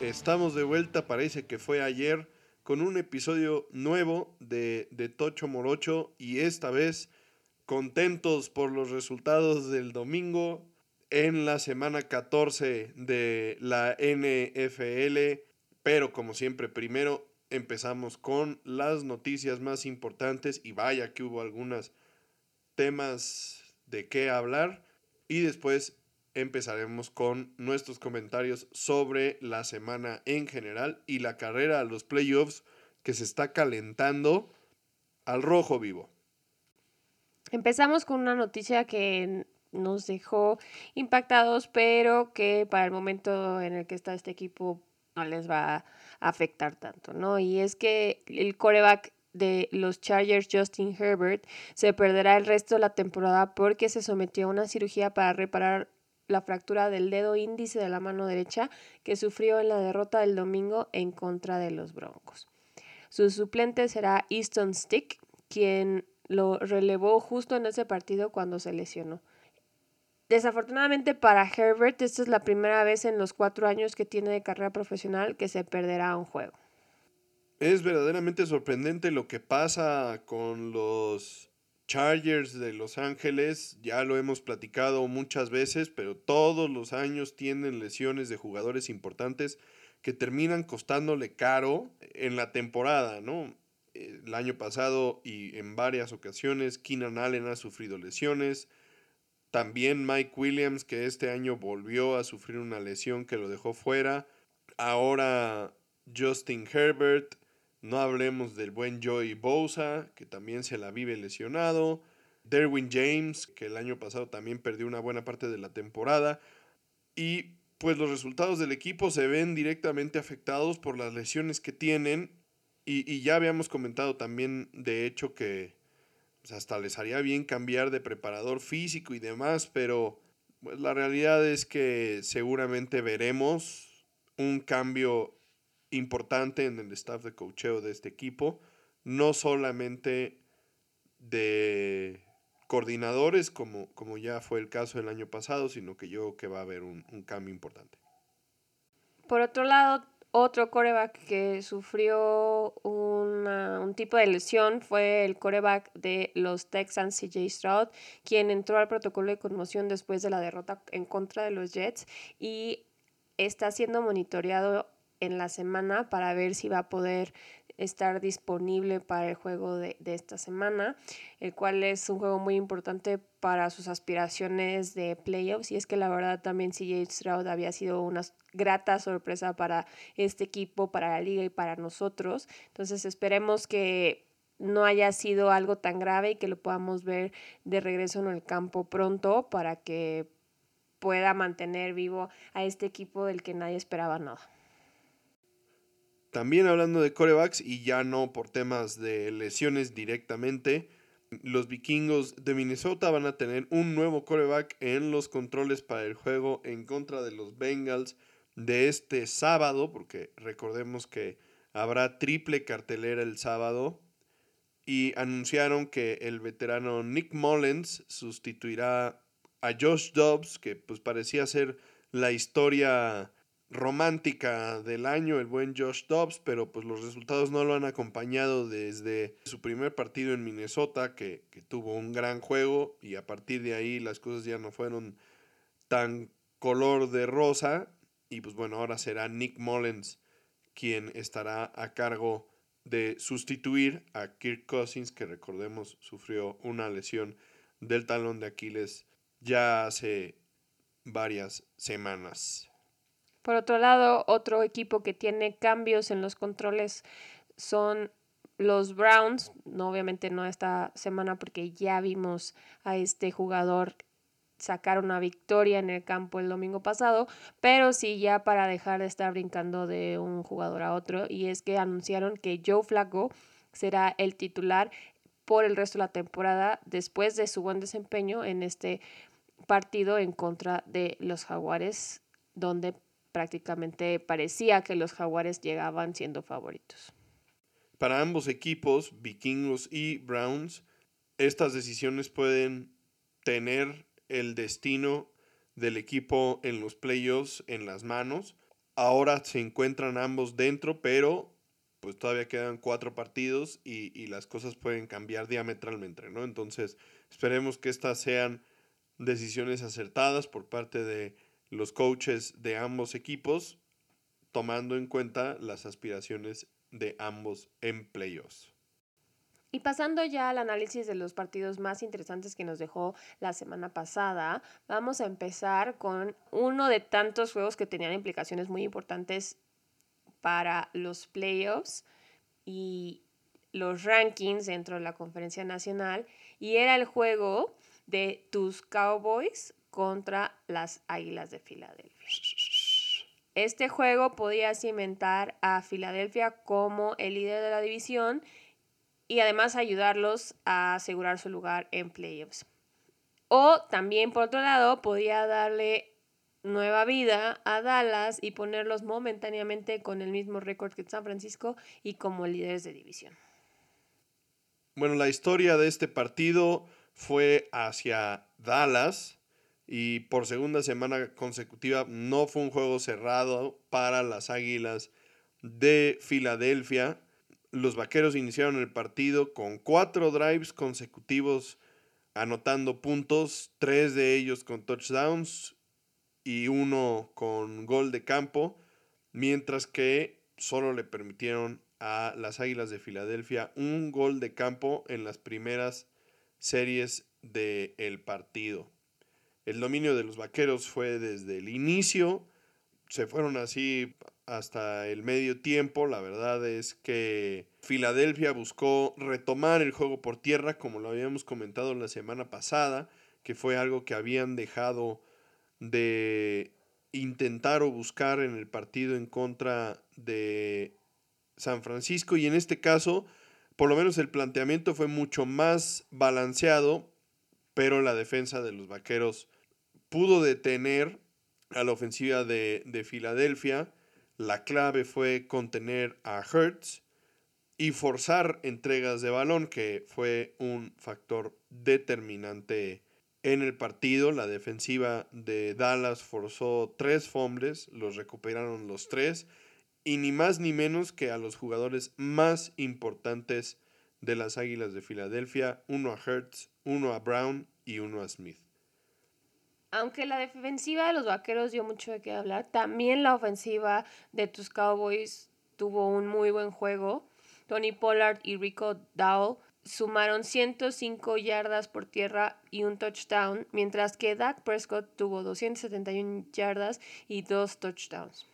Estamos de vuelta, parece que fue ayer, con un episodio nuevo de, de Tocho Morocho y esta vez contentos por los resultados del domingo en la semana 14 de la NFL. Pero como siempre, primero empezamos con las noticias más importantes y vaya que hubo algunos temas de qué hablar. Y después empezaremos con nuestros comentarios sobre la semana en general y la carrera a los playoffs que se está calentando al rojo vivo. Empezamos con una noticia que nos dejó impactados, pero que para el momento en el que está este equipo no les va a afectar tanto, ¿no? Y es que el coreback de los Chargers, Justin Herbert, se perderá el resto de la temporada porque se sometió a una cirugía para reparar la fractura del dedo índice de la mano derecha que sufrió en la derrota del domingo en contra de los Broncos. Su suplente será Easton Stick, quien lo relevó justo en ese partido cuando se lesionó. Desafortunadamente para Herbert, esta es la primera vez en los cuatro años que tiene de carrera profesional que se perderá un juego. Es verdaderamente sorprendente lo que pasa con los Chargers de Los Ángeles, ya lo hemos platicado muchas veces, pero todos los años tienen lesiones de jugadores importantes que terminan costándole caro en la temporada, ¿no? El año pasado y en varias ocasiones Keenan Allen ha sufrido lesiones. También Mike Williams, que este año volvió a sufrir una lesión que lo dejó fuera. Ahora Justin Herbert. No hablemos del buen Joey Bosa, que también se la vive lesionado. Derwin James, que el año pasado también perdió una buena parte de la temporada. Y pues los resultados del equipo se ven directamente afectados por las lesiones que tienen. Y, ya habíamos comentado también, de hecho, que pues, hasta les haría bien cambiar de preparador físico y demás, pero pues, la realidad es que seguramente veremos un cambio importante en el staff de cocheo de este equipo, no solamente de coordinadores, como, como ya fue el caso el año pasado, sino que yo creo que va a haber un, cambio importante. Por otro lado, otro coreback que sufrió un tipo de lesión fue el coreback de los Texans, CJ Stroud, quien entró al protocolo de conmoción después de la derrota en contra de los Jets y está siendo monitoreado en la semana para ver si va a poder estar disponible para el juego de, esta semana, el cual es un juego muy importante para sus aspiraciones de playoffs. Y es que la verdad también CJ Stroud había sido una grata sorpresa para este equipo, para la liga y para nosotros. Entonces esperemos que no haya sido algo tan grave y que lo podamos ver de regreso en el campo pronto para que pueda mantener vivo a este equipo del que nadie esperaba nada. También hablando de corebacks y ya no por temas de lesiones directamente, los vikingos de Minnesota van a tener un nuevo coreback en los controles para el juego en contra de los Bengals de este sábado, porque recordemos que habrá triple cartelera el sábado. Y anunciaron que el veterano Nick Mullens sustituirá a Josh Dobbs, que pues parecía ser la historia romántica del año, el buen Josh Dobbs, pero pues los resultados no lo han acompañado desde su primer partido en Minnesota, que, tuvo un gran juego y a partir de ahí las cosas ya no fueron tan color de rosa. Y pues bueno, ahora será Nick Mullens quien estará a cargo de sustituir a Kirk Cousins, que recordemos sufrió una lesión del talón de Aquiles ya hace varias semanas. Por otro lado, otro equipo que tiene cambios en los controles son los Browns, no, obviamente no esta semana porque ya vimos a este jugador sacar una victoria en el campo el domingo pasado, pero sí ya para dejar de estar brincando de un jugador a otro y es que anunciaron que Joe Flacco será el titular por el resto de la temporada después de su buen desempeño en este partido en contra de los Jaguares donde prácticamente parecía que los jaguares llegaban siendo favoritos. Para ambos equipos, vikingos y Browns, estas decisiones pueden tener el destino del equipo en los playoffs en las manos. ahora se encuentran ambos dentro, pero pues todavía quedan cuatro partidos y, y las cosas pueden cambiar diametralmente, ¿no? Entonces, esperemos que estas sean decisiones acertadas por parte de los coaches de ambos equipos, tomando en cuenta las aspiraciones de ambos en playoffs. Y pasando ya al análisis de los partidos más interesantes que nos dejó la semana pasada, vamos a empezar con uno de tantos juegos que tenían implicaciones muy importantes para los playoffs y los rankings dentro de la conferencia nacional. Y era el juego de tus Cowboys contra las Águilas de Filadelfia. Este juego podía cimentar a Filadelfia como el líder de la división y además ayudarlos a asegurar su lugar en playoffs. O también, por otro lado, podía darle nueva vida a Dallas y ponerlos momentáneamente con el mismo récord que San Francisco y como líderes de división. Bueno, la historia de este partido fue hacia Dallas y por segunda semana consecutiva no fue un juego cerrado para las Águilas de Filadelfia. Los Vaqueros iniciaron el partido con cuatro drives consecutivos anotando puntos, tres de ellos con touchdowns y uno con gol de campo, mientras que solo le permitieron a las Águilas de Filadelfia un gol de campo en las primeras series del partido. El dominio de los Vaqueros fue desde el inicio, se fueron así hasta el medio tiempo. La verdad es que Filadelfia buscó retomar el juego por tierra, como lo habíamos comentado la semana pasada, que fue algo que habían dejado de intentar o buscar en el partido en contra de San Francisco. Y en este caso, por lo menos el planteamiento fue mucho más balanceado, pero la defensa de los Vaqueros pudo detener a la ofensiva de, de Filadelfia la clave fue contener a Hertz y forzar entregas de balón, que fue un factor determinante en el partido. La defensiva de Dallas forzó tres fumbles, los recuperaron los tres, y ni más ni menos que a los jugadores más importantes de las Águilas de Filadelfia, uno a Hertz, uno a Brown y uno a Smith. Aunque la defensiva de los vaqueros dio mucho de qué hablar, también la ofensiva de tus Cowboys tuvo un muy buen juego. Tony Pollard y Rico Dowell sumaron 105 yardas por tierra y un touchdown, mientras que Dak Prescott tuvo 271 yardas y dos touchdowns.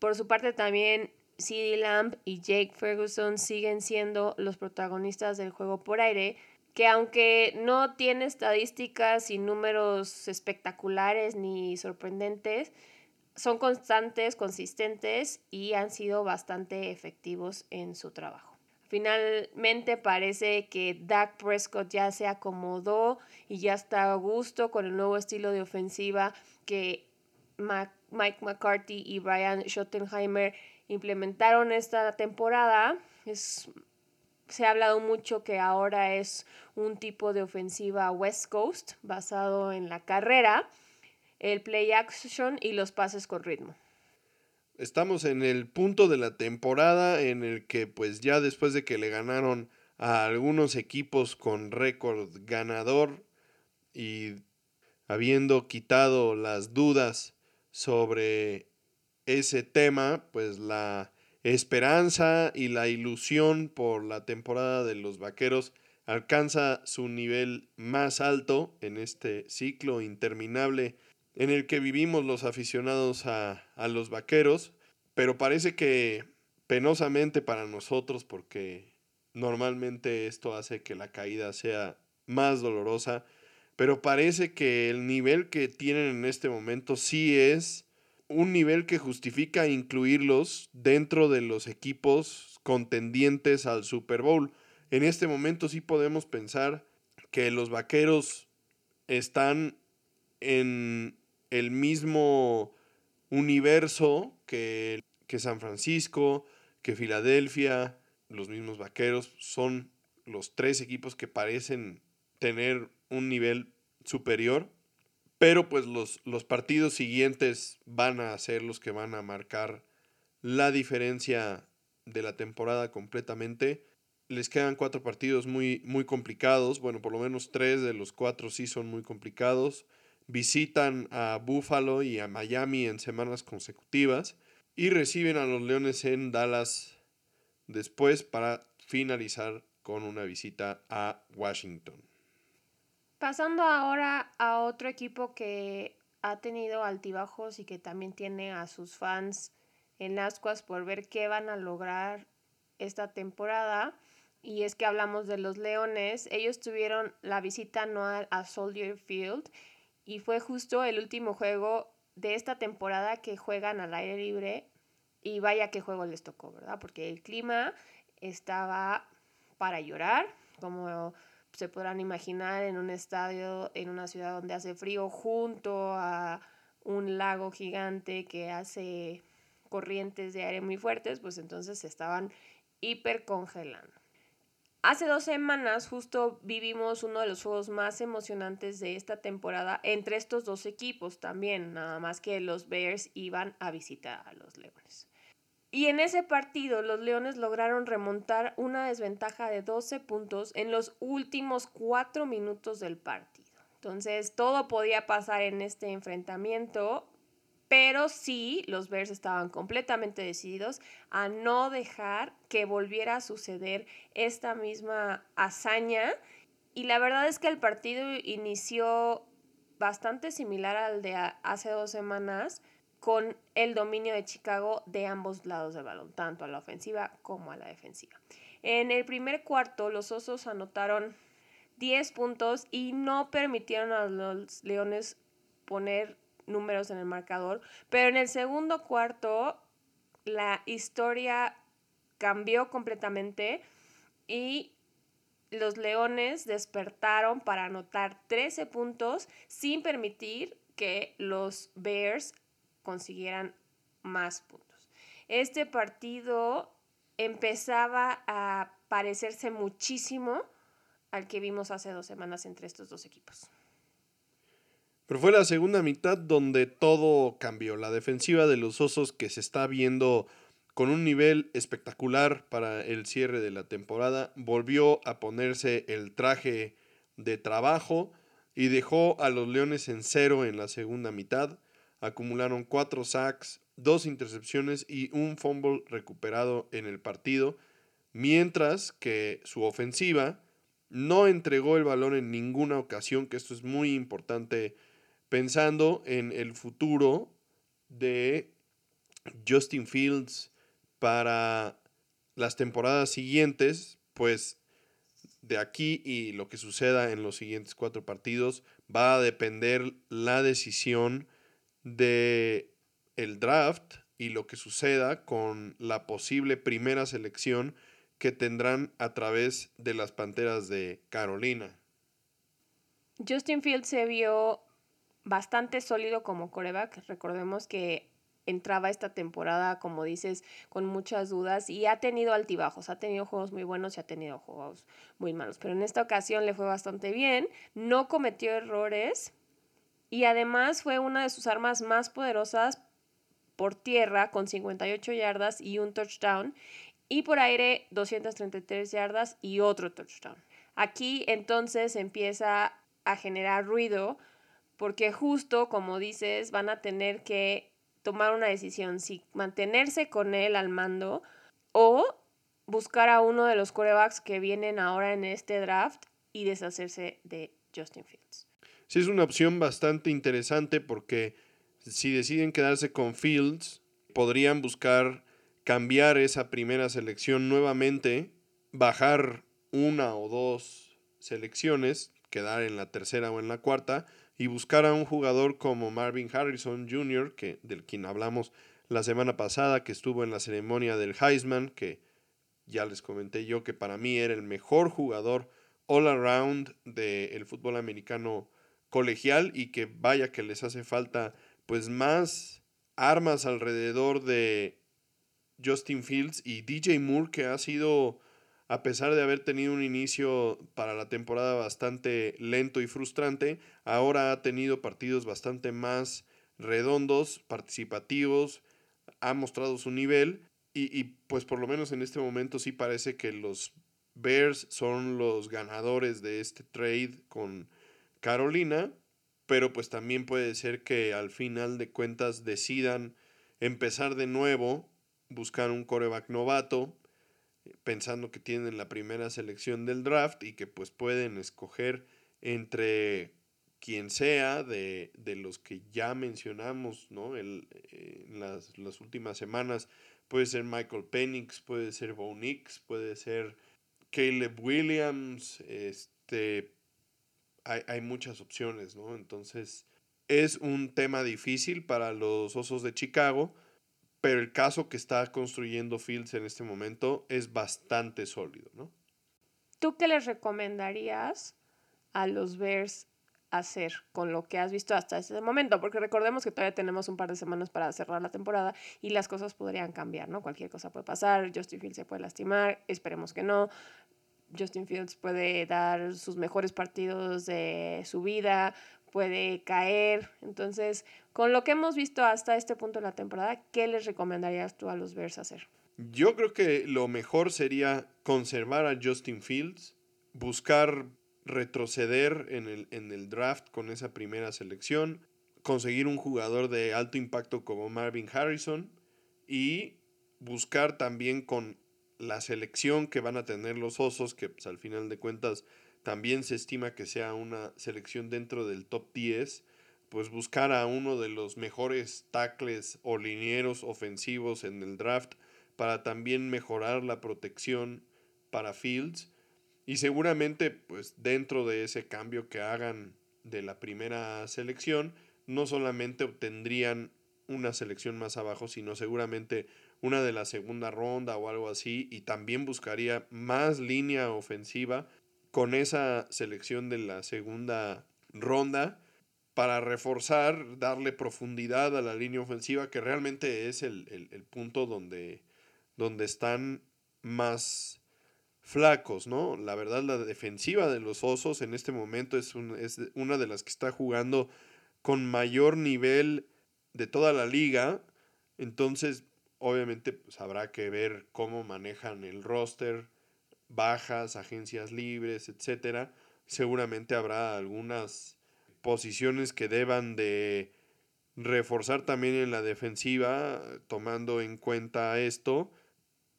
Por su parte también CeeDee Lamb y Jake Ferguson siguen siendo los protagonistas del juego por aire, que aunque no tiene estadísticas y números espectaculares ni sorprendentes, son constantes, consistentes y han sido bastante efectivos en su trabajo. Finalmente parece que Dak Prescott ya se acomodó y ya está a gusto con el nuevo estilo de ofensiva que Mike McCarthy y Brian Schottenheimer implementaron esta temporada. Es se ha hablado mucho que ahora es un tipo de ofensiva West Coast basado en la carrera, el play action y los pases con ritmo. Estamos en el punto de la temporada en el que pues ya después de que le ganaron a algunos equipos con récord ganador y habiendo quitado las dudas sobre ese tema, pues la esperanza y la ilusión por la temporada de los Vaqueros alcanza su nivel más alto en este ciclo interminable en el que vivimos los aficionados a, a los Vaqueros, pero parece que penosamente para nosotros porque normalmente esto hace que la caída sea más dolorosa, pero parece que el nivel que tienen en este momento sí es un nivel que justifica incluirlos dentro de los equipos contendientes al Super Bowl. En este momento sí podemos pensar que los Vaqueros están en el mismo universo que, que San Francisco, que Filadelfia, los mismos Vaqueros, son los tres equipos que parecen tener un nivel superior pero pues los, los partidos siguientes van a ser los que van a marcar la diferencia de la temporada completamente. Les quedan cuatro partidos muy, muy complicados. Bueno, por lo menos tres de los cuatro sí son muy complicados. Visitan a Buffalo y a Miami en semanas consecutivas. Y reciben a los Leones en Dallas después para finalizar con una visita a Washington. Pasando ahora a otro equipo que ha tenido altibajos y que también tiene a sus fans en ascuas por ver qué van a lograr esta temporada. Y es que hablamos de los Leones. Ellos tuvieron la visita anual a Soldier Field y fue justo el último juego de esta temporada que juegan al aire libre. Y vaya qué juego les tocó, ¿verdad? Porque el clima estaba para llorar, como se podrán imaginar en un estadio, en una ciudad donde hace frío, junto a un lago gigante que hace corrientes de aire muy fuertes, pues entonces se estaban hiper congelando. Hace dos semanas justo vivimos uno de los juegos más emocionantes de esta temporada entre estos dos equipos también, nada más que los Bears iban a visitar a los Leones. Y en ese partido los Leones lograron remontar una desventaja de 12 puntos en los últimos cuatro minutos del partido. Entonces todo podía pasar en este enfrentamiento pero sí los Bears estaban completamente decididos a no dejar que volviera a suceder esta misma hazaña. Y la verdad es que el partido inició bastante similar al de hace dos semanas con el dominio de Chicago de ambos lados del balón, tanto a la ofensiva como a la defensiva. En el primer cuarto, los Osos anotaron 10 puntos y no permitieron a los Leones poner números en el marcador, pero en el segundo cuarto la historia cambió completamente y los Leones despertaron para anotar 13 puntos sin permitir que los Bears consiguieran más puntos. Este partido empezaba a parecerse muchísimo al que vimos hace dos semanas entre estos dos equipos. Pero fue la segunda mitad donde todo cambió. La defensiva de los Osos que se está viendo con un nivel espectacular para el cierre de la temporada, volvió a ponerse el traje de trabajo y dejó a los Leones en cero en la segunda mitad. Acumularon cuatro sacks, dos intercepciones y un fumble recuperado en el partido, mientras que su ofensiva no entregó el balón en ninguna ocasión, que esto es muy importante pensando en el futuro de Justin Fields para las temporadas siguientes, pues de aquí y lo que suceda en los siguientes cuatro partidos va a depender la decisión de el draft y lo que suceda con la posible primera selección que tendrán a través de las Panteras de Carolina. Justin Fields se vio bastante sólido como coreback. Recordemos que entraba esta temporada, como dices, con muchas dudas y ha tenido altibajos, ha tenido juegos muy buenos y ha tenido juegos muy malos, pero en esta ocasión le fue bastante bien, no cometió errores y además fue una de sus armas más poderosas por tierra con 58 yardas y un touchdown y por aire 233 yardas y otro touchdown. Aquí entonces empieza a generar ruido porque justo como dices, van a tener que tomar una decisión, si mantenerse con él al mando o buscar a uno de los corebacks que vienen ahora en este draft y deshacerse de Justin Fields. Sí, es una opción bastante interesante porque si deciden quedarse con Fields, podrían buscar cambiar esa primera selección nuevamente, bajar una o dos selecciones, quedar en la tercera o en la cuarta y buscar a un jugador como Marvin Harrison Jr., que, del quien hablamos la semana pasada, que estuvo en la ceremonia del Heisman, que ya les comenté yo que para mí era el mejor jugador all around del fútbol americano colegial y que vaya que les hace falta pues más armas alrededor de Justin Fields y DJ Moore que ha sido a pesar de haber tenido un inicio para la temporada bastante lento y frustrante, ahora ha tenido partidos bastante más redondos, participativos, ha mostrado su nivel y, y pues por lo menos en este momento sí parece que los Bears son los ganadores de este trade con Carolina, pero pues también puede ser que al final de cuentas decidan empezar de nuevo, buscar un coreback novato, pensando que tienen la primera selección del draft y que pues pueden escoger entre quien sea de, los que ya mencionamos ¿no? Eh, en las, las, últimas semanas. Puede ser Michael Penix, puede ser Bo Nix, puede ser Caleb Williams, este, hay, hay, muchas opciones, ¿no? Entonces, es un tema difícil para los Osos de Chicago, pero el caso que está construyendo Fields en este momento es bastante sólido, ¿no? ¿Tú qué les recomendarías a los Bears hacer con lo que has visto hasta ese momento, porque recordemos que todavía tenemos un par de semanas para cerrar la temporada y las cosas podrían cambiar, ¿no? Cualquier cosa puede pasar, Justin Fields se puede lastimar, esperemos que no. Justin Fields puede dar sus mejores partidos de su vida, puede caer. Entonces, con lo que hemos visto hasta este punto de la temporada, ¿qué les recomendarías tú a los Bears hacer? Yo creo que lo mejor sería conservar a Justin Fields, buscar retroceder en el, en el draft con esa primera selección, conseguir un jugador de alto impacto como Marvin Harrison y buscar también con la selección que van a tener los Osos, que pues, al final de cuentas también se estima que sea una selección dentro del top 10, pues buscar a uno de los mejores tackles o linieros ofensivos en el draft para también mejorar la protección para Fields. Y seguramente, pues dentro de ese cambio que hagan de la primera selección, no solamente obtendrían una selección más abajo, sino seguramente una de la segunda ronda o algo así, y también buscaría más línea ofensiva con esa selección de la segunda ronda para reforzar, darle profundidad a la línea ofensiva, que realmente es el, el punto donde, donde están más flacos, ¿no? La verdad, la defensiva de los Osos en este momento es, es una de las que está jugando con mayor nivel de toda la liga. Entonces, obviamente, pues habrá que ver cómo manejan el roster, bajas, agencias libres, etcétera. Seguramente habrá algunas posiciones que deban de reforzar también en la defensiva, tomando en cuenta esto.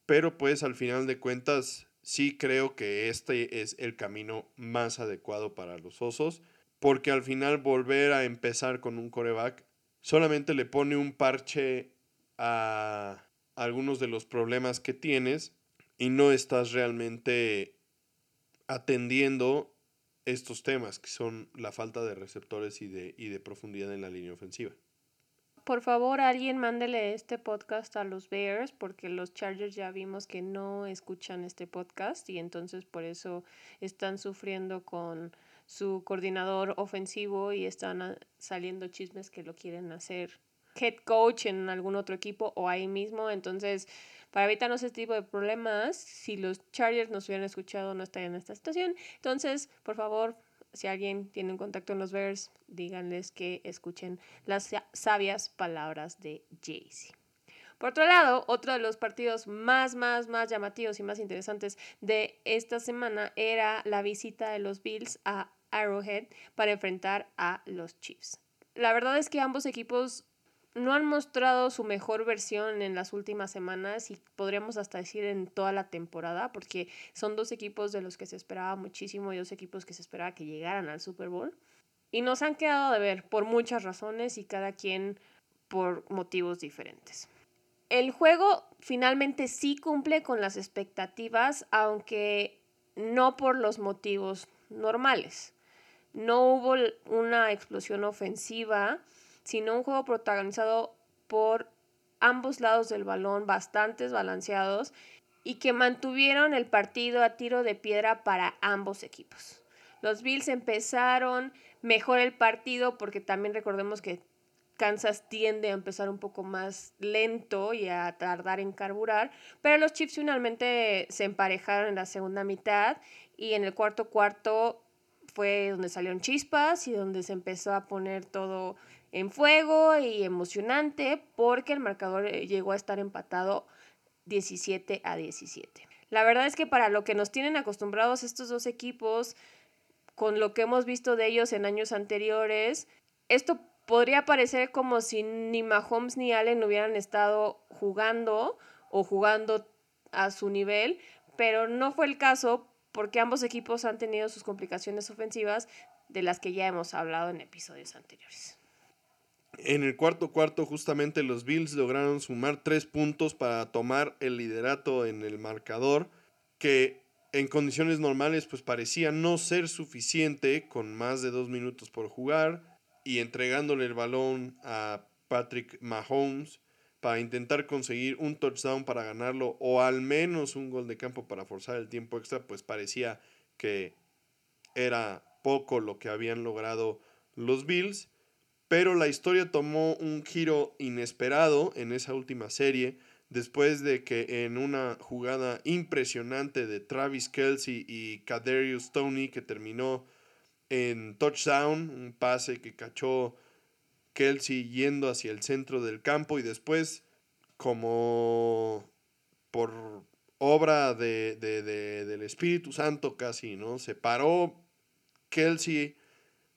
Pero pues al final de cuentas sí creo que este es el camino más adecuado para los osos, porque al final volver a empezar con un coreback solamente le pone un parche a algunos de los problemas que tienes y no estás realmente atendiendo estos temas que son la falta de receptores y de, y de profundidad en la línea ofensiva. Por favor, alguien mándele este podcast a los Bears, porque los Chargers ya vimos que no escuchan este podcast y entonces por eso están sufriendo con su coordinador ofensivo y están saliendo chismes que lo quieren hacer head coach en algún otro equipo o ahí mismo. Entonces, para evitarnos este tipo de problemas, si los Chargers nos hubieran escuchado, no estarían en esta situación. Entonces, por favor, si alguien tiene un contacto en los Bears, díganles que escuchen las sabias palabras de Jaycee. Por otro lado, otro de los partidos más, más, más llamativos y más interesantes de esta semana era la visita de los Bills a Arrowhead para enfrentar a los Chiefs. La verdad es que ambos equipos no han mostrado su mejor versión en las últimas semanas y podríamos hasta decir en toda la temporada, porque son dos equipos de los que se esperaba muchísimo y dos equipos que se esperaba que llegaran al Super Bowl. Y nos han quedado de ver por muchas razones y cada quien por motivos diferentes. El juego finalmente sí cumple con las expectativas, aunque no por los motivos normales. No hubo una explosión ofensiva sino un juego protagonizado por ambos lados del balón, bastantes balanceados y que mantuvieron el partido a tiro de piedra para ambos equipos. Los Bills empezaron mejor el partido porque también recordemos que Kansas tiende a empezar un poco más lento y a tardar en carburar, pero los Chiefs finalmente se emparejaron en la segunda mitad y en el cuarto cuarto fue donde salieron chispas y donde se empezó a poner todo en fuego y emocionante porque el marcador eh, llegó a estar empatado 17 a 17. La verdad es que para lo que nos tienen acostumbrados estos dos equipos, con lo que hemos visto de ellos en años anteriores, esto podría parecer como si ni Mahomes ni Allen hubieran estado jugando o jugando a su nivel, pero no fue el caso porque ambos equipos han tenido sus complicaciones ofensivas de las que ya hemos hablado en episodios anteriores. En el cuarto cuarto, justamente los Bills lograron sumar tres puntos para tomar el liderato en el marcador, que en condiciones normales pues parecía no ser suficiente con más de dos minutos por jugar y entregándole el balón a Patrick Mahomes para intentar conseguir un touchdown para ganarlo o al menos un gol de campo para forzar el tiempo extra, pues parecía que era poco lo que habían logrado los Bills. Pero la historia tomó un giro inesperado en esa última serie, después de que en una jugada impresionante de Travis Kelsey y Kaderius Tony, que terminó en touchdown, un pase que cachó Kelsey yendo hacia el centro del campo y después, como por obra de, del Espíritu Santo casi, ¿no? Se paró Kelsey,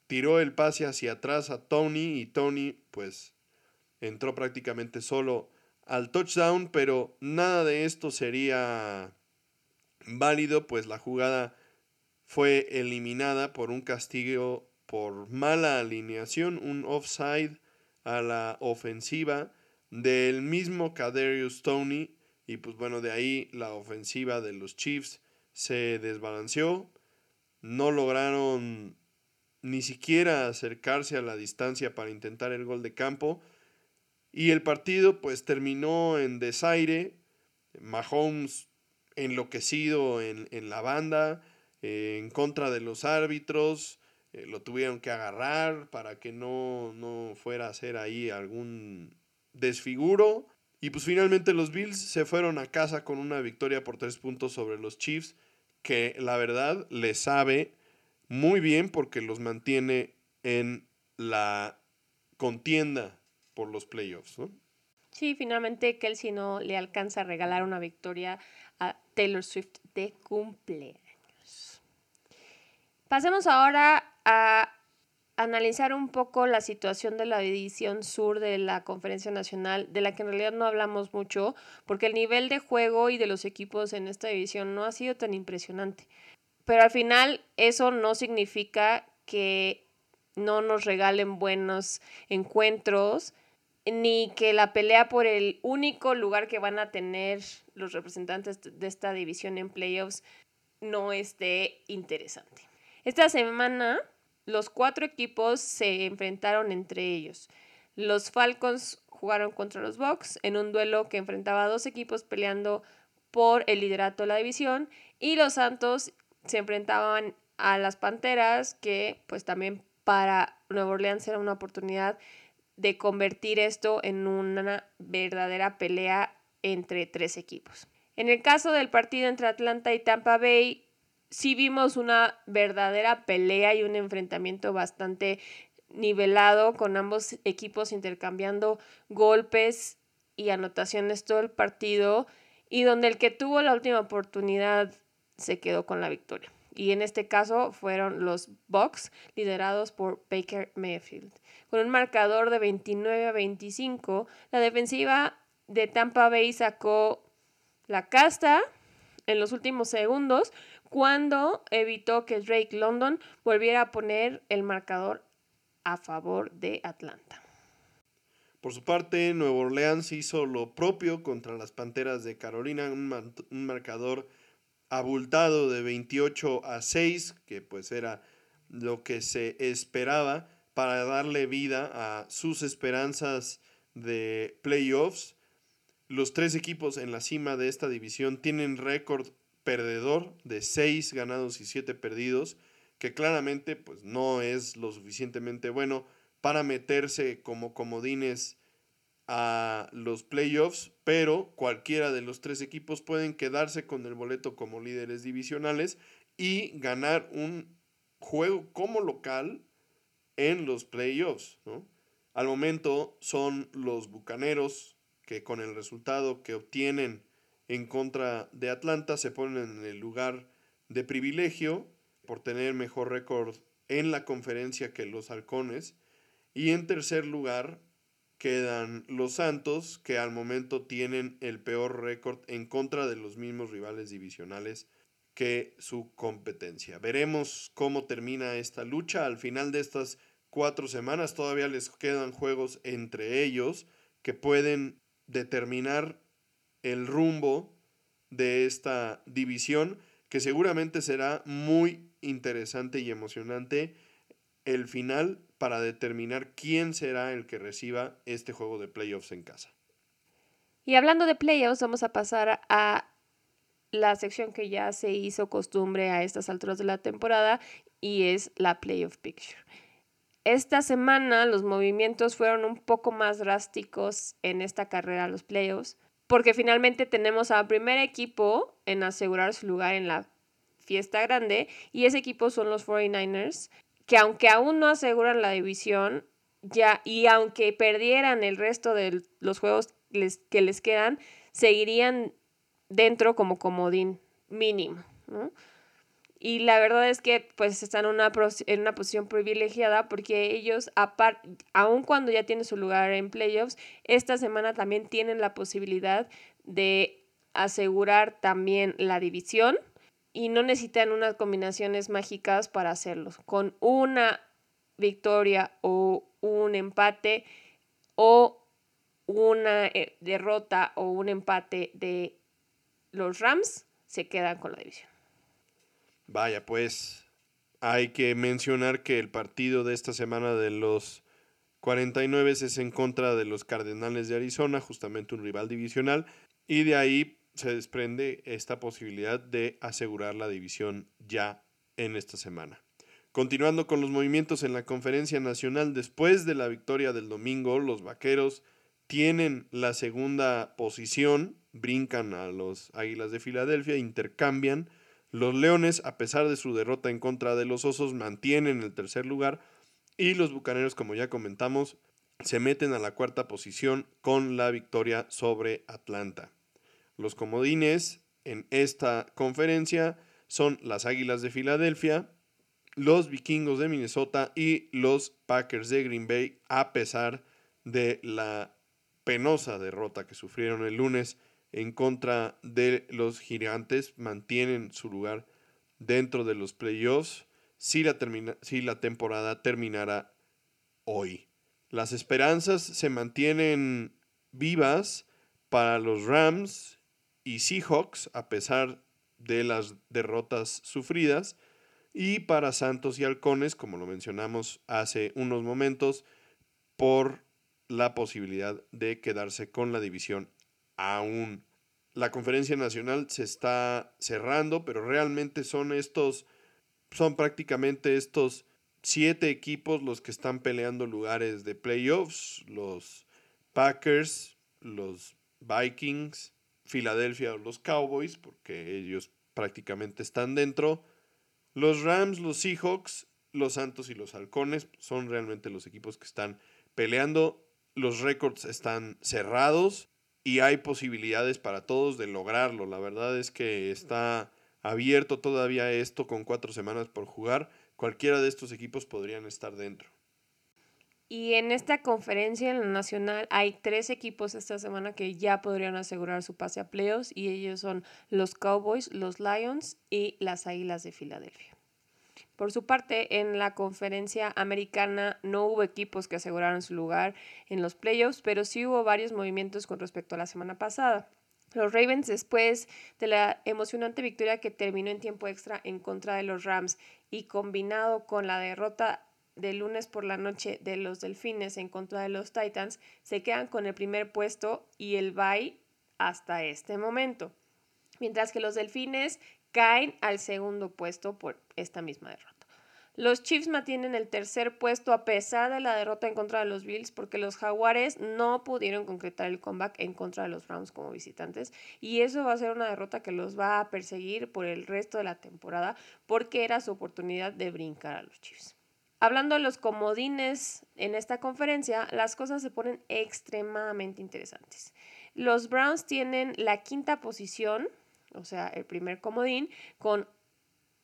tiró el pase hacia atrás a Tony y Tony pues entró prácticamente solo al touchdown, pero nada de esto sería válido, pues la jugada fue eliminada por un castigo por mala alineación, un offside a la ofensiva del mismo Kaderius Tony y pues bueno, de ahí la ofensiva de los Chiefs se desbalanceó, no lograron ni siquiera acercarse a la distancia para intentar el gol de campo y el partido pues terminó en desaire, Mahomes enloquecido en, en la banda, eh, en contra de los árbitros, eh, lo tuvieron que agarrar para que no, no fuera a hacer ahí algún desfiguro. Y pues finalmente los Bills se fueron a casa con una victoria por tres puntos sobre los Chiefs, que la verdad les sabe muy bien porque los mantiene en la contienda por los playoffs, ¿no? Sí, finalmente Kelsey no le alcanza a regalar una victoria a Taylor Swift de cumpleaños. Pasemos ahora a analizar un poco la situación de la división sur de la Conferencia Nacional, de la que en realidad no hablamos mucho, porque el nivel de juego y de los equipos en esta división no ha sido tan impresionante. Pero al final eso no significa que no nos regalen buenos encuentros, ni que la pelea por el único lugar que van a tener los representantes de esta división en playoffs no esté interesante. Esta semana los cuatro equipos se enfrentaron entre ellos. Los Falcons jugaron contra los Bucks en un duelo que enfrentaba a dos equipos peleando por el liderato de la división y los Santos se enfrentaban a las Panteras que pues también para Nueva Orleans era una oportunidad de convertir esto en una verdadera pelea entre tres equipos. En el caso del partido entre Atlanta y Tampa Bay, sí vimos una verdadera pelea y un enfrentamiento bastante nivelado con ambos equipos intercambiando golpes y anotaciones todo el partido y donde el que tuvo la última oportunidad se quedó con la victoria. Y en este caso fueron los Bucks liderados por Baker Mayfield. Con un marcador de 29 a 25, la defensiva de Tampa Bay sacó la casta en los últimos segundos, cuando evitó que Drake London volviera a poner el marcador a favor de Atlanta. Por su parte, Nueva Orleans hizo lo propio contra las Panteras de Carolina, un, marcador abultado de 28 a 6, que pues era lo que se esperaba para darle vida a sus esperanzas de playoffs. Los tres equipos en la cima de esta división tienen récord perdedor de 6 ganados y 7 perdidos, que claramente pues no es lo suficientemente bueno para meterse como comodines a los playoffs, pero cualquiera de los tres equipos pueden quedarse con el boleto como líderes divisionales y ganar un juego como local en los playoffs. Al momento son los Bucaneros que con el resultado que obtienen en contra de Atlanta se ponen en el lugar de privilegio por tener mejor récord en la conferencia que los halcones. Y en tercer lugar quedan los Santos, que al momento tienen el peor récord en contra de los mismos rivales divisionales que su competencia. Veremos cómo termina esta lucha. Al final de estas cuatro semanas todavía les quedan juegos entre ellos que pueden determinar el rumbo de esta división, que seguramente será muy interesante y emocionante el final para determinar quién será el que reciba este juego de playoffs en casa. Y hablando de playoffs, vamos a pasar a la sección que ya se hizo costumbre a estas alturas de la temporada y es la playoff picture. Esta semana los movimientos fueron un poco más drásticos en esta carrera a los playoffs, porque finalmente tenemos al primer equipo en asegurar su lugar en la fiesta grande y ese equipo son los 49ers, que aunque aún no aseguran la división, ya y aunque perdieran el resto de los juegos que les quedan, seguirían dentro como comodín mínimo. Y la verdad es que pues están una, en una posición privilegiada porque ellos, aun cuando ya tienen su lugar en playoffs, esta semana también tienen la posibilidad de asegurar también la división y no necesitan unas combinaciones mágicas para hacerlo. Con una victoria o un empate o una eh, derrota o un empate de los Rams, se quedan con la división. Vaya, pues hay que mencionar que el partido de esta semana de los 49 es en contra de los Cardenales de Arizona, justamente un rival divisional, y de ahí se desprende esta posibilidad de asegurar la división ya en esta semana. Continuando con los movimientos en la conferencia nacional, después de la victoria del domingo, los Vaqueros tienen la segunda posición, brincan a los Águilas de Filadelfia, intercambian. Los Leones, a pesar de su derrota en contra de los Osos, mantienen el tercer lugar y los Bucaneros, como ya comentamos, se meten a la cuarta posición con la victoria sobre Atlanta. Los comodines en esta conferencia son las Águilas de Filadelfia, los Vikingos de Minnesota y los Packers de Green Bay, a pesar de la penosa derrota que sufrieron el lunes en contra de los gigantes, mantienen su lugar dentro de los playoffs si la, si la temporada terminara hoy. Las esperanzas se mantienen vivas para los Rams y Seahawks, a pesar de las derrotas sufridas. Y para Santos y Halcones, como lo mencionamos hace unos momentos, por la posibilidad de quedarse con la división aún. La conferencia nacional se está cerrando, pero realmente son estos, son prácticamente estos siete equipos los que están peleando lugares de playoffs, los Packers, los Vikings, Filadelfia o los Cowboys, porque ellos prácticamente están dentro. Los Rams, los Seahawks, los Santos y los Halcones son realmente los equipos que están peleando. Los récords están cerrados y hay posibilidades para todos de lograrlo. La verdad es que está abierto todavía esto con cuatro semanas por jugar. Cualquiera de estos equipos podrían estar dentro. Y en esta conferencia en la nacional hay tres equipos esta semana que ya podrían asegurar su pase a playoffs y ellos son los Cowboys, los Lions y las Águilas de Filadelfia. Por su parte, en la conferencia americana no hubo equipos que aseguraran su lugar en los playoffs, pero sí hubo varios movimientos con respecto a la semana pasada. Los Ravens, después de la emocionante victoria que terminó en tiempo extra en contra de los Rams y combinado con la derrota de lunes por la noche de los Delfines en contra de los Titans se quedan con el primer puesto y el bye hasta este momento. Mientras que los Delfines caen al segundo puesto por esta misma derrota. Los Chiefs mantienen el tercer puesto a pesar de la derrota en contra de los Bills porque los Jaguares no pudieron concretar el comeback en contra de los Browns como visitantes y eso va a ser una derrota que los va a perseguir por el resto de la temporada porque era su oportunidad de brincar a los Chiefs. Hablando de los comodines en esta conferencia, las cosas se ponen extremadamente interesantes. Los Browns tienen la quinta posición, o sea, el primer comodín, con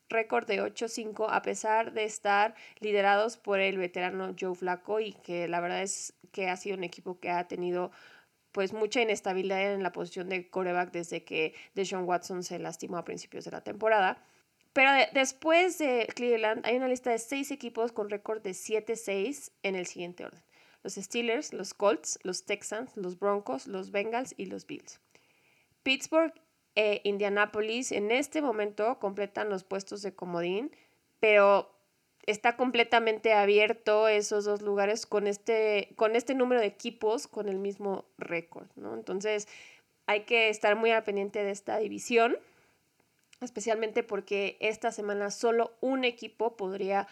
récord de 8-5 a pesar de estar liderados por el veterano Joe Flacco y que la verdad es que ha sido un equipo que ha tenido pues mucha inestabilidad en la posición de coreback desde que Deshaun Watson se lastimó a principios de la temporada. Pero después de Cleveland hay una lista de seis equipos con récord de 7-6 en el siguiente orden. Los Steelers, los Colts, los Texans, los Broncos, los Bengals y los Bills. Pittsburgh e Indianapolis en este momento completan los puestos de comodín, pero está completamente abierto esos dos lugares con este, con este número de equipos con el mismo récord, ¿no? Entonces hay que estar muy al pendiente de esta división, especialmente porque esta semana solo un equipo podría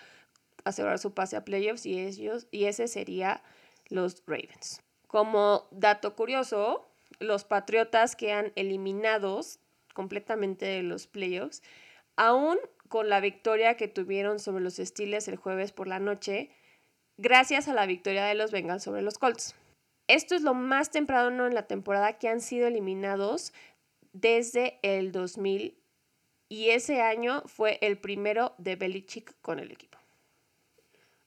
asegurar su pase a playoffs y, ellos, y ese sería los Ravens. Como dato curioso, los Patriotas quedan eliminados completamente de los playoffs, aún con la victoria que tuvieron sobre los Steelers el jueves por la noche, gracias a la victoria de los Bengals sobre los Colts. Esto es lo más temprano en la temporada que han sido eliminados desde el 2000 y ese año fue el primero de Belichick con el equipo.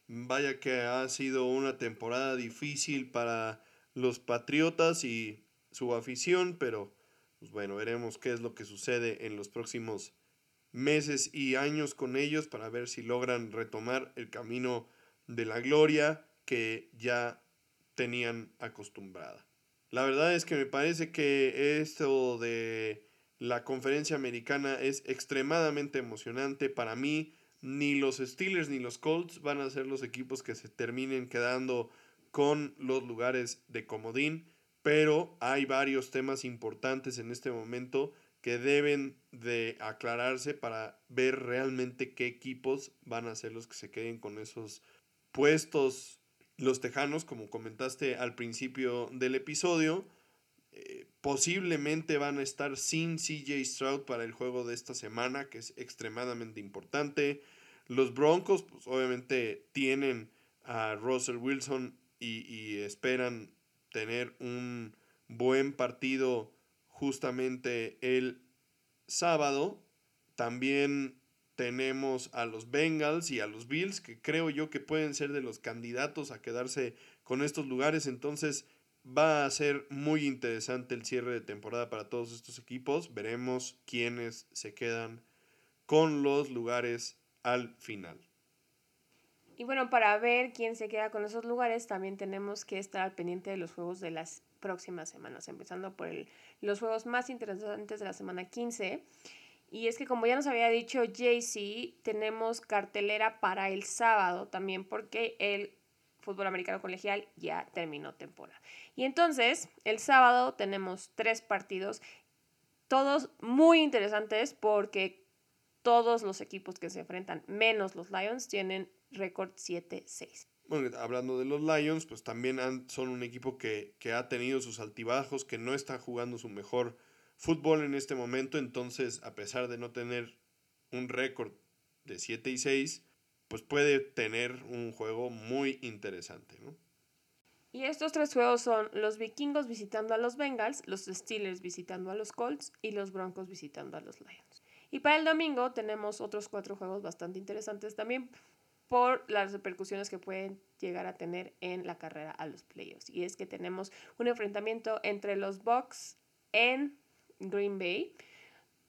Vaya que ha sido una temporada difícil para los Patriotas y su afición, pero pues bueno, veremos qué es lo que sucede en los próximos meses y años con ellos para ver si logran retomar el camino de la gloria que ya tenían acostumbrada. La verdad es que me parece que esto de la conferencia americana es extremadamente emocionante para mí. Ni los Steelers ni los Colts van a ser los equipos que se terminen quedando con los lugares de comodín pero hay varios temas importantes en este momento que deben de aclararse para ver realmente qué equipos van a ser los que se queden con esos puestos. Los Tejanos, como comentaste al principio del episodio, eh, posiblemente van a estar sin CJ Stroud para el juego de esta semana, que es extremadamente importante. Los Broncos, pues obviamente tienen a Russell Wilson y, y esperan tener un buen partido justamente el sábado. También tenemos a los Bengals y a los Bills, que creo yo que pueden ser de los candidatos a quedarse con estos lugares. Entonces va a ser muy interesante el cierre de temporada para todos estos equipos. Veremos quiénes se quedan con los lugares al final. Y bueno, para ver quién se queda con esos lugares, también tenemos que estar al pendiente de los juegos de las próximas semanas, empezando por el, los juegos más interesantes de la semana 15. Y es que como ya nos había dicho JC, tenemos cartelera para el sábado también porque el fútbol americano colegial ya terminó temporada. Y entonces, el sábado tenemos tres partidos, todos muy interesantes porque todos los equipos que se enfrentan, menos los Lions, tienen récord 7-6. Bueno, hablando de los Lions, pues también son un equipo que, que ha tenido sus altibajos, que no está jugando su mejor fútbol en este momento, entonces a pesar de no tener un récord de 7 y 6, pues puede tener un juego muy interesante, ¿no? Y estos tres juegos son los vikingos visitando a los Bengals, los Steelers visitando a los Colts y los Broncos visitando a los Lions. Y para el domingo tenemos otros cuatro juegos bastante interesantes también por las repercusiones que pueden llegar a tener en la carrera a los playoffs. Y es que tenemos un enfrentamiento entre los Bucks en Green Bay,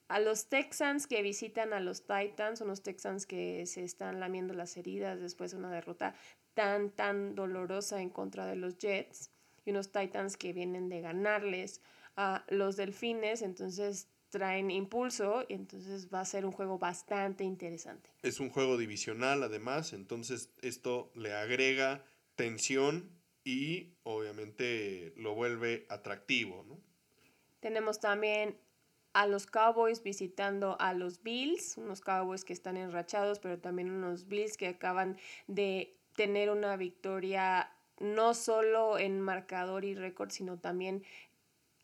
a los Texans que visitan a los Titans, unos Texans que se están lamiendo las heridas después de una derrota tan, tan dolorosa en contra de los Jets, y unos Titans que vienen de ganarles a los Delfines, entonces traen impulso y entonces va a ser un juego bastante interesante. Es un juego divisional además, entonces esto le agrega tensión y obviamente lo vuelve atractivo, ¿no? Tenemos también a los Cowboys visitando a los Bills, unos Cowboys que están enrachados, pero también unos Bills que acaban de tener una victoria no solo en marcador y récord, sino también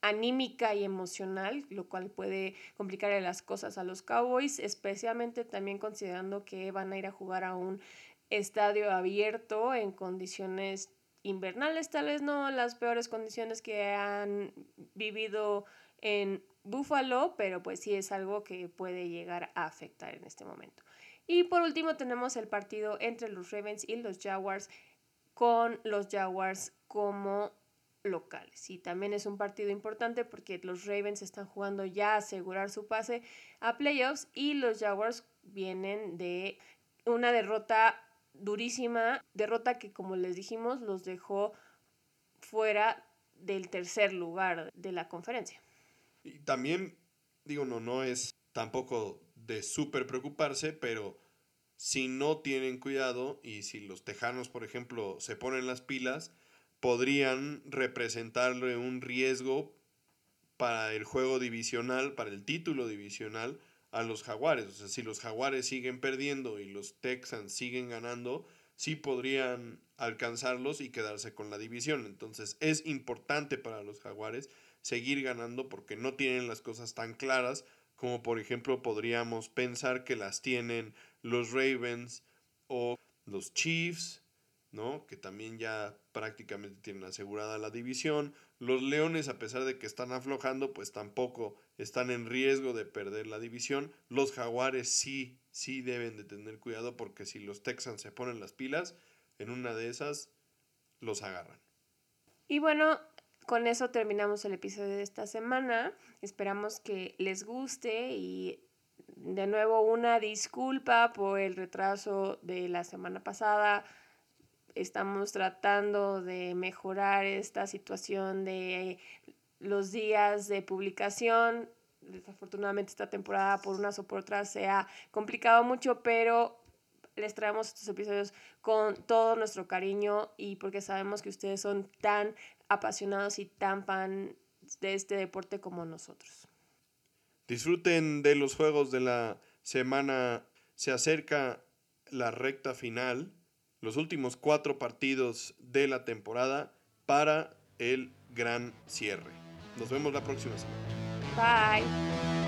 anímica y emocional, lo cual puede complicar las cosas a los Cowboys, especialmente también considerando que van a ir a jugar a un estadio abierto en condiciones invernales, tal vez no las peores condiciones que han vivido en Buffalo, pero pues sí es algo que puede llegar a afectar en este momento. Y por último tenemos el partido entre los Ravens y los Jaguars con los Jaguars como locales. Y también es un partido importante porque los Ravens están jugando ya a asegurar su pase a playoffs y los Jaguars vienen de una derrota durísima, derrota que como les dijimos los dejó fuera del tercer lugar de la conferencia. Y también, digo, no, no es tampoco de súper preocuparse, pero si no tienen cuidado y si los tejanos, por ejemplo, se ponen las pilas, podrían representarle un riesgo para el juego divisional, para el título divisional a los jaguares. O sea, si los jaguares siguen perdiendo y los Texans siguen ganando, sí podrían alcanzarlos y quedarse con la división. Entonces es importante para los jaguares seguir ganando porque no tienen las cosas tan claras como por ejemplo podríamos pensar que las tienen los Ravens o los Chiefs ¿no? Que también ya prácticamente tienen asegurada la división. Los Leones, a pesar de que están aflojando, pues tampoco están en riesgo de perder la división. Los Jaguares sí, sí deben de tener cuidado porque si los Texans se ponen las pilas, en una de esas los agarran. Y bueno, con eso terminamos el episodio de esta semana. Esperamos que les guste y de nuevo una disculpa por el retraso de la semana pasada estamos tratando de mejorar esta situación de los días de publicación. Desafortunadamente esta temporada por unas o por otras se ha complicado mucho, pero les traemos estos episodios con todo nuestro cariño y porque sabemos que ustedes son tan apasionados y tan fan de este deporte como nosotros. Disfruten de los juegos de la semana. Se acerca la recta final los últimos cuatro partidos de la temporada para el gran cierre. Nos vemos la próxima semana. Bye.